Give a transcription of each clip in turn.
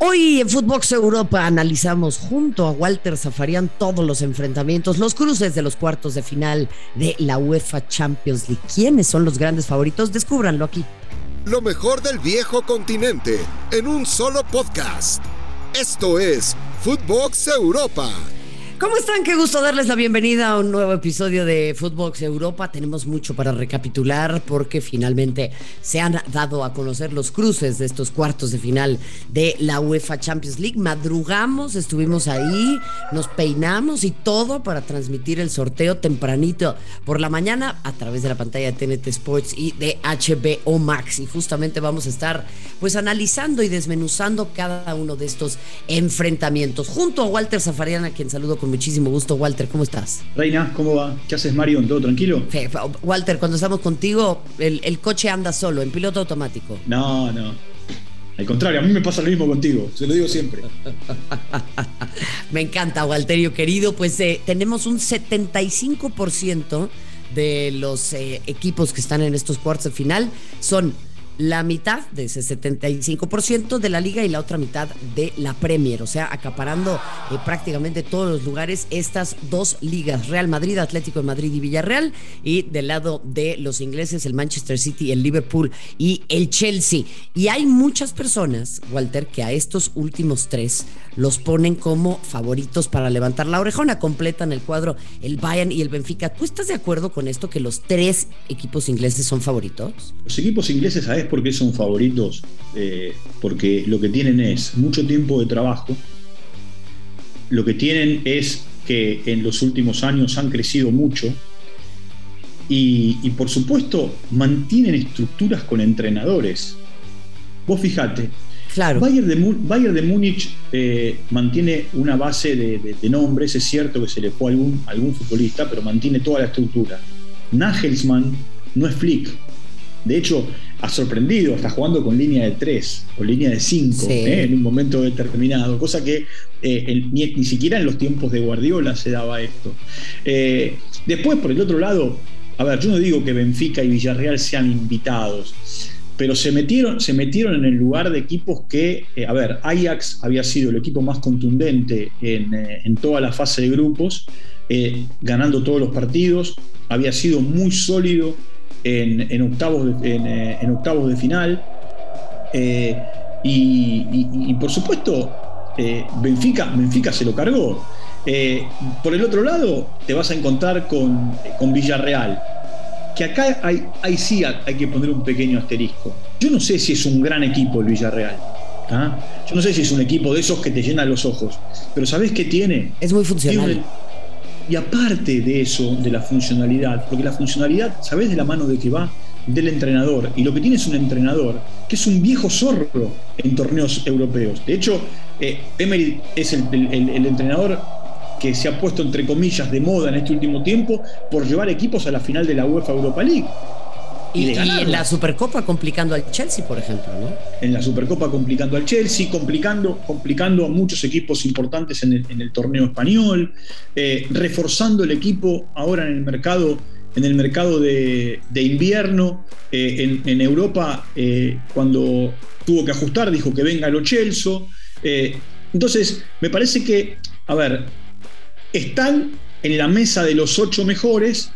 Hoy en Footbox Europa analizamos junto a Walter Zafarian todos los enfrentamientos, los cruces de los cuartos de final de la UEFA Champions League. ¿Quiénes son los grandes favoritos? Descúbranlo aquí. Lo mejor del viejo continente en un solo podcast. Esto es Footbox Europa ¿Cómo están? Qué gusto darles la bienvenida a un nuevo episodio de Footbox Europa. Tenemos mucho para recapitular porque finalmente se han dado a conocer los cruces de estos cuartos de final de la UEFA Champions League. Madrugamos, estuvimos ahí, nos peinamos y todo para transmitir el sorteo tempranito por la mañana a través de la pantalla de TNT Sports y de HBO Max. Y justamente vamos a estar pues analizando y desmenuzando cada uno de estos enfrentamientos junto a Walter Zafariana, quien saludo con muchísimo gusto. Walter, ¿cómo estás? Reina, ¿cómo va? ¿Qué haces, Mario? ¿Todo tranquilo? Walter, cuando estamos contigo, el, coche anda solo, en piloto automático. No, no. Al contrario, a mí me pasa lo mismo contigo, se lo digo siempre. me encanta, Walterio querido. Pues eh, tenemos un 75% de los eh, equipos que están en estos cuartos de final son la mitad de ese 75% de la liga y la otra mitad de la Premier, o sea, acaparando eh, prácticamente todos los lugares estas dos ligas, Real Madrid, Atlético de Madrid y Villarreal, y del lado de los ingleses, el Manchester City, el Liverpool y el Chelsea. Y hay muchas personas, Walter, que a estos últimos tres los ponen como favoritos para levantar la orejona, completan el cuadro el Bayern y el Benfica. ¿Tú estás de acuerdo con esto que los tres equipos ingleses son favoritos? Los equipos ingleses, ¿sabes por qué son favoritos? Eh, porque lo que tienen es mucho tiempo de trabajo, lo que tienen es que en los últimos años han crecido mucho y, por supuesto mantienen estructuras con entrenadores. Vos fijate, Claro. Bayern de, Múnich eh, mantiene una base de, nombres, es cierto que se le fue algún, algún futbolista, pero mantiene toda la estructura. Nagelsmann no es Flick, de hecho, ha sorprendido, está jugando con línea de 3 o línea de 5 ¿eh? en un momento determinado, cosa que eh, ni, siquiera en los tiempos de Guardiola se daba esto. Eh, después, por el otro lado, a ver, yo no digo que Benfica y Villarreal sean invitados, pero se metieron, se metieron en el lugar de equipos que, a ver, Ajax había sido el equipo más contundente en, en toda la fase de grupos, ganando todos los partidos, había sido muy sólido en, octavos, de, eh, en, octavos de final. Eh, y, por supuesto, eh, Benfica, Benfica se lo cargó. por el otro lado, te vas a encontrar con, con Villarreal, que acá hay, hay, sí hay que poner un pequeño asterisco. Yo no sé si es un gran equipo el Villarreal. ¿ah? Yo no sé si es un equipo de esos que te llenan los ojos, pero ¿sabes qué tiene? Es muy funcional. Y aparte de eso, de la funcionalidad, porque la funcionalidad, ¿sabes de la mano de que va? Del entrenador. Y lo que tiene es un entrenador que es un viejo zorro en torneos europeos. De hecho, eh, Emery es el, el entrenador que se ha puesto entre comillas de moda en este último tiempo por llevar equipos a la final de la UEFA Europa League. Y, en la Supercopa complicando al Chelsea, por ejemplo, ¿no? En la Supercopa complicando al Chelsea, complicando, complicando a muchos equipos importantes en el, torneo español, eh, reforzando el equipo ahora en el mercado, en el mercado de, invierno. Eh, en, Europa, eh, cuando tuvo que ajustar, dijo que venga lo Chelsea. entonces, me parece que, a ver, están en la mesa de los ocho mejores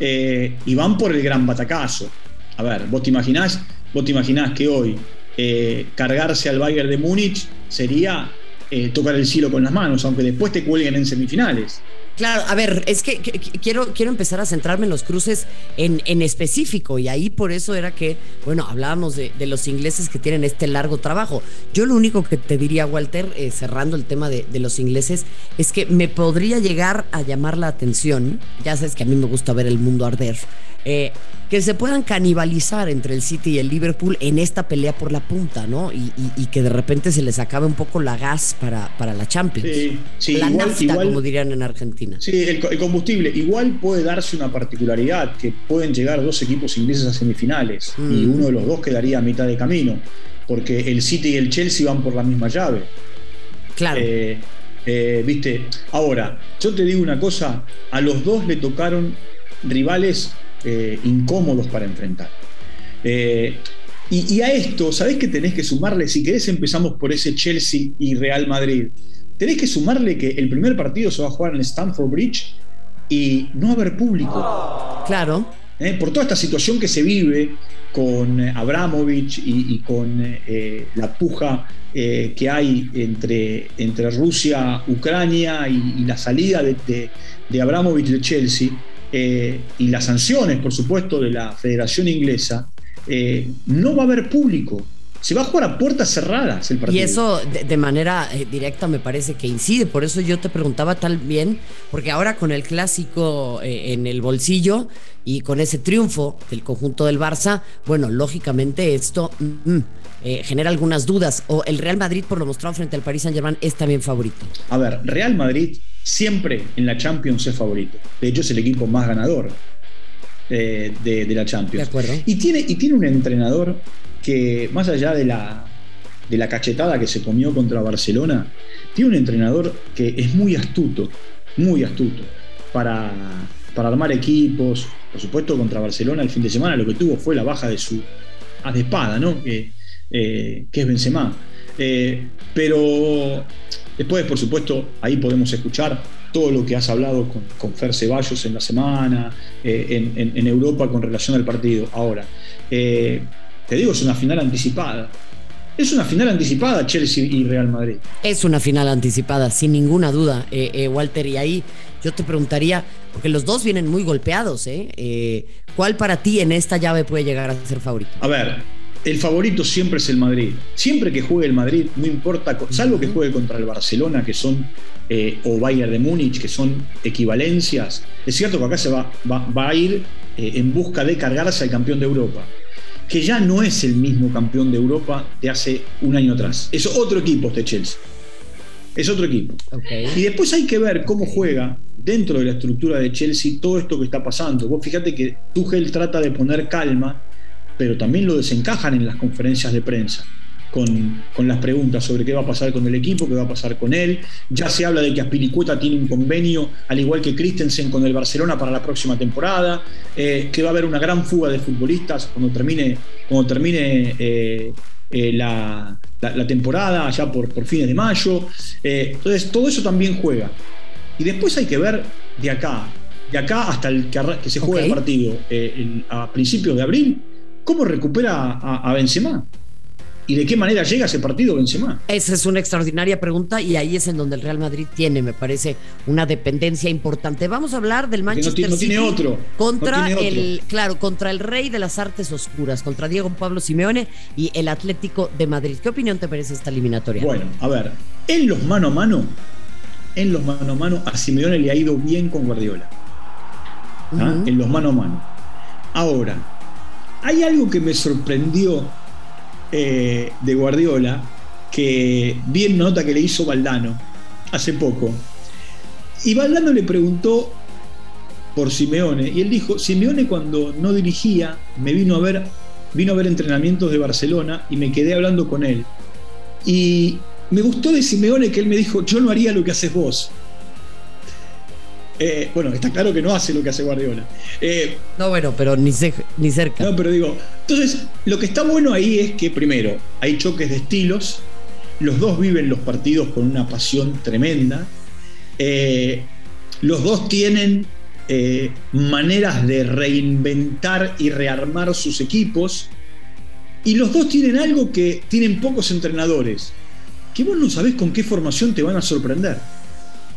eh, y van por el gran batacazo. A ver, vos te imaginás, vos te imaginás que hoy eh, cargarse al Bayern de Múnich sería eh, tocar el cielo con las manos, aunque después te cuelguen en semifinales. Claro, a ver, es que, quiero, quiero empezar a centrarme en los cruces en, en, específico y ahí por eso era que, bueno, hablábamos de, los ingleses que tienen este largo trabajo. Yo lo único que te diría, Walter, eh, cerrando el tema de, de, los ingleses, es que me podría llegar a llamar la atención, ya sabes que a mí me gusta ver el mundo arder, eh, que se puedan canibalizar entre el City y el Liverpool en esta pelea por la punta, ¿no? Y, que de repente se les acabe un poco la gas para, para la Champions. Sí, sí, la nafta, como dirían en Argentina. Sí, el, combustible. Igual puede darse una particularidad, que pueden llegar dos equipos ingleses a semifinales y mm. uno de los dos quedaría a mitad de camino, porque el City y el Chelsea van por la misma llave. Claro. Eh, eh, Viste, ahora, yo te digo una cosa, a los dos le tocaron rivales eh, incómodos para enfrentar. Eh, Y, a esto, ¿sabés que tenés que sumarle? Si querés, empezamos por ese Chelsea y Real Madrid. Tenés que sumarle que el primer partido se va a jugar en Stamford Bridge y no va a haber público. Claro. ¿Eh? Por toda esta situación que se vive con eh, Abramovich y, con eh, la puja que hay entre, entre Rusia, Ucrania y, la salida de, de, de, Abramovich de Chelsea y las sanciones, por supuesto, de la Federación Inglesa, no va a haber público. Se va a jugar a puertas cerradas el partido. Y eso de, manera eh, directa me parece que incide. Por eso yo te preguntaba tal bien, porque ahora con el clásico eh, en el bolsillo y con ese triunfo del conjunto del Barça, bueno, lógicamente esto mm, mm, eh, genera algunas dudas. O el Real Madrid, por lo mostrado frente al Paris Saint-Germain, es también favorito. A ver, Real Madrid siempre en la Champions es favorito. De hecho, es el equipo más ganador de, de la Champions. De acuerdo. Y tiene, y tiene un entrenador que más allá de la, de la cachetada que se comió contra Barcelona, tiene un entrenador que es muy astuto, muy astuto, para, para armar equipos. Por supuesto, contra Barcelona el fin de semana lo que tuvo fue la baja de su haz de espada, ¿no? que, eh, que es Benzema. Eh, pero después, por supuesto, ahí podemos escuchar todo lo que has hablado con, con Fer Ceballos en la semana, eh, en, en, Europa con relación al partido. Ahora, te digo, es una final anticipada. Es una final anticipada Chelsea y Real Madrid. Es una final anticipada, sin ninguna duda, eh, eh, Walter. Y ahí yo te preguntaría, porque los dos vienen muy golpeados, ¿eh? ¿eh? ¿Cuál para ti en esta llave puede llegar a ser favorito? A ver, el favorito siempre es el Madrid. Siempre que juegue el Madrid, no importa, salvo que juegue contra el Barcelona, que son, o Bayern de Múnich, que son equivalencias. Es cierto que acá se va, va a ir en busca de cargarse al campeón de Europa que ya no es el mismo campeón de Europa de hace un año atrás. Es otro equipo este Chelsea. Es otro equipo. Y después hay que ver cómo juega dentro de la estructura de Chelsea todo esto que está pasando. Vos fíjate que Tuchel trata de poner calma, pero también lo desencajan en las conferencias de prensa con, las preguntas sobre qué va a pasar con el equipo, qué va a pasar con él. Ya se habla de que Aspilicueta tiene un convenio, al igual que Christensen, con el Barcelona para la próxima temporada, eh, que va a haber una gran fuga de futbolistas cuando termine, cuando termine eh, eh, la, temporada, allá por, por fines de mayo. entonces, todo eso también juega. Y después hay que ver de acá, de acá hasta el que, se juegue el partido a principios de abril, cómo recupera a, a Benzema y de qué manera llega ese partido Benzema. Esa es una extraordinaria pregunta y ahí es en donde el Real Madrid tiene, me parece, una dependencia importante. Vamos a hablar del Manchester no, City tiene otro. contra el, claro, contra el rey de las artes oscuras, contra Diego Pablo Simeone y el Atlético de Madrid. ¿Qué opinión te parece esta eliminatoria? Bueno, a ver, en los mano a mano, en los mano a mano a Simeone le ha ido bien con Guardiola. ¿ah? En los mano a mano. Ahora, hay algo que me sorprendió eh, de Guardiola, que vi una nota que le hizo Valdano hace poco. Y Valdano le preguntó por Simeone, y él dijo, Simeone cuando no dirigía, me vino a ver, vino a ver entrenamientos de Barcelona y me quedé hablando con él. Y me gustó de Simeone que él me dijo, yo no haría lo que haces vos. Eh, bueno, está claro que no hace lo que hace Guardiola. Eh, no, bueno, pero ni, ni cerca. No, pero digo, entonces lo que está bueno ahí es que primero hay choques de estilos, los dos viven los partidos con una pasión tremenda, eh, los dos tienen maneras de reinventar y rearmar sus equipos, y los dos tienen algo que tienen pocos entrenadores, que vos no sabés con qué formación te van a sorprender.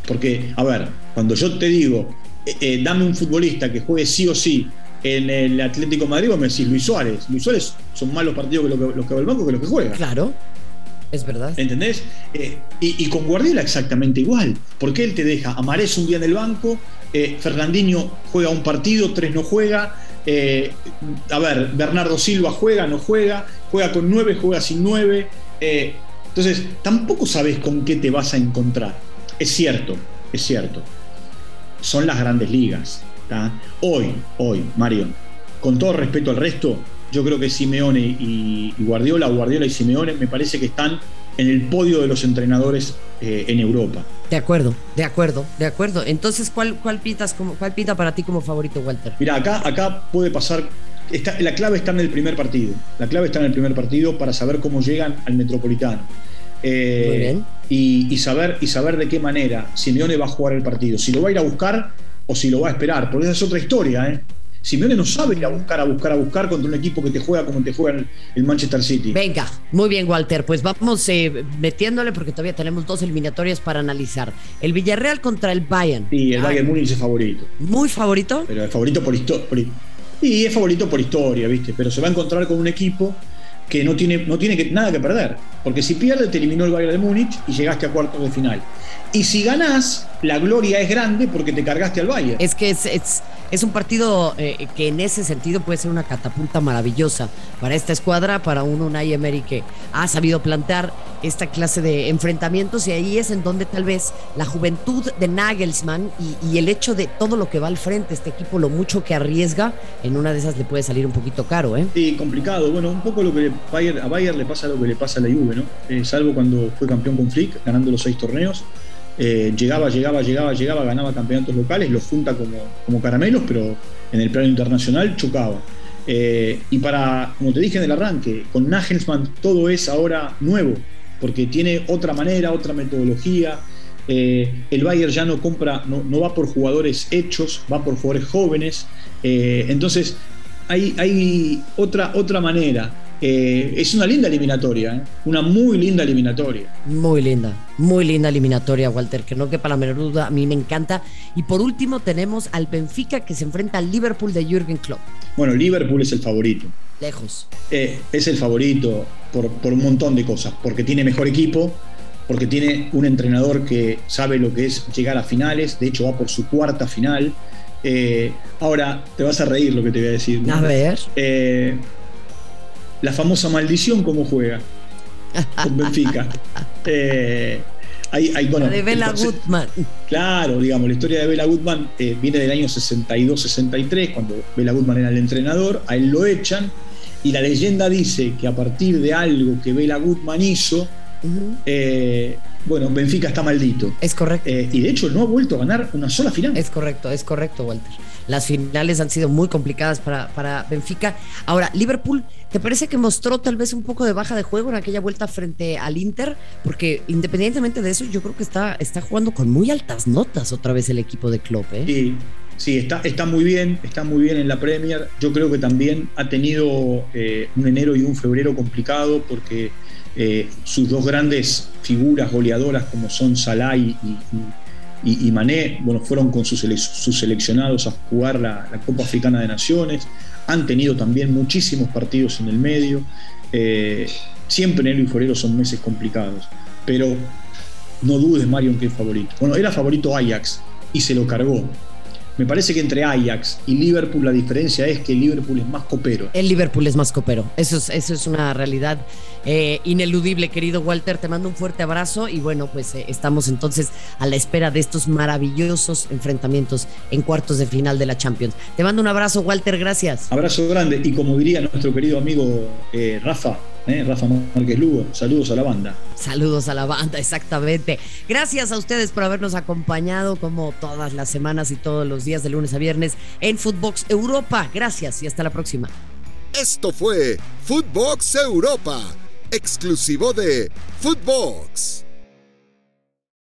Porque, a ver, cuando yo te digo, eh, eh, dame un futbolista que juegue sí o sí en el Atlético de Madrid, vos me decís Luis Suárez. Luis Suárez son más los partidos que los que, va al banco que los que juega. Claro. Es verdad. ¿Entendés? Eh, y, con Guardiola exactamente igual. Porque él te deja a Marés un día en el banco, Fernandinho juega un partido, tres no juega. a ver, Bernardo Silva juega, no juega, juega con nueve, juega sin nueve. entonces, tampoco sabes con qué te vas a encontrar. Es cierto, es cierto. Son las grandes ligas. Hoy, hoy, Mario, con todo respeto al resto, yo creo que Simeone y, Guardiola, Guardiola y Simeone, me parece que están en el podio de los entrenadores eh, en Europa. De acuerdo, de acuerdo, de acuerdo. Entonces, ¿cuál, cuál, pitas como, ¿cuál pita para ti como favorito, Walter? Mira, acá, acá puede pasar la clave está en el primer partido. La clave está en el primer partido para saber cómo llegan al Metropolitano. Eh, y, saber, y saber de qué manera Simeone va a jugar el partido. Si lo va a ir a buscar o si lo va a esperar. Porque esa es otra historia. ¿eh? Simeone no sabe ir a buscar, a buscar, a buscar contra un equipo que te juega como te juega el, Manchester City. Venga, muy bien, Walter. Pues vamos eh, metiéndole porque todavía tenemos dos eliminatorias para analizar. El Villarreal contra el Bayern. Sí, el Bayern Múnich es favorito. ¿Muy favorito? Pero es favorito por historia. Y es favorito por historia, ¿viste? Pero se va a encontrar con un equipo que no tiene, no tiene que, nada que perder. Porque si pierde, te eliminó el Bayern de Múnich y llegaste a cuartos de final. Y si ganás, la gloria es grande porque te cargaste al Bayern. Es que es, es un partido eh, que en ese sentido puede ser una catapulta maravillosa para esta escuadra, para un Unai Emery que ha sabido plantear esta clase de enfrentamientos y ahí es en donde tal vez la juventud de Nagelsmann y, el hecho de todo lo que va al frente, este equipo, lo mucho que arriesga, en una de esas le puede salir un poquito caro, ¿eh? Sí, complicado. Bueno, un poco lo que a Bayern le pasa lo que le pasa a la Juve, ¿no? Eh, salvo cuando fue campeón con Flick, ganando los seis torneos eh, llegaba, llegaba, llegaba, llegaba, ganaba campeonatos locales, los junta como, como caramelos, pero en el plano internacional chocaba. Eh, y para, como te dije en el arranque, con Nagelsmann todo es ahora nuevo, porque tiene otra manera, otra metodología. Eh, el Bayern ya no compra, no, no, va por jugadores hechos, va por jugadores jóvenes. entonces hay, hay otra, otra manera. Eh, es una linda eliminatoria, ¿eh? una muy linda eliminatoria. Muy linda, muy linda eliminatoria, Walter, que no quepa la menor duda, a mí me encanta. Y por último tenemos al Benfica que se enfrenta al Liverpool de Jürgen Klopp. Bueno, Liverpool es el favorito. Lejos. Eh, es el favorito por, por un montón de cosas, porque tiene mejor equipo, porque tiene un entrenador que sabe lo que es llegar a finales, de hecho va por su cuarta final. ahora, te vas a reír lo que te voy a decir. A ver la famosa maldición cómo juega con Benfica. Eh, la de Bela Gutmann. Claro, digamos, la historia de Bela Gutmann eh, viene del año 62-63, cuando Bela Gutmann era el entrenador, a él lo echan, y la leyenda dice que a partir de algo que Bela Gutmann hizo, eh, bueno, Benfica está maldito. Es correcto. y de hecho no ha vuelto a ganar una sola final. Es correcto, es correcto, Walter. Las finales han sido muy complicadas para, para Benfica. Ahora, Liverpool, ¿te parece que mostró tal vez un poco de baja de juego en aquella vuelta frente al Inter? Porque independientemente de eso, yo creo que está, está jugando con muy altas notas otra vez el equipo de Klopp. ¿eh? Sí, sí está, está muy bien, está muy bien en la Premier. Yo creo que también ha tenido eh, un enero y un febrero complicado porque eh, sus dos grandes figuras goleadoras como son Salah y y, Mané, bueno, fueron con sus, seleccionados a jugar la, Copa Africana de Naciones, han tenido también muchísimos partidos en el medio, eh, siempre enero y febrero son meses complicados, pero no dudes Mario en que es favorito. Bueno, era favorito Ajax y se lo cargó, me parece que entre Ajax y Liverpool la diferencia es que el Liverpool es más copero. El Liverpool es más copero. Eso es, eso es una realidad eh, ineludible, querido Walter. Te mando un fuerte abrazo y bueno, pues eh, estamos entonces a la espera de estos maravillosos enfrentamientos en cuartos de final de la Champions. Te mando un abrazo, Walter. Gracias. Abrazo grande y como diría nuestro querido amigo eh, Rafa, ¿eh? Rafa Márquez Lugo. Saludos a la banda. Saludos a la banda, exactamente. Gracias a ustedes por habernos acompañado como todas las semanas y todos los días de lunes a viernes en Footbox Europa. Gracias y hasta la próxima. Esto fue Footbox Europa, exclusivo de Footbox.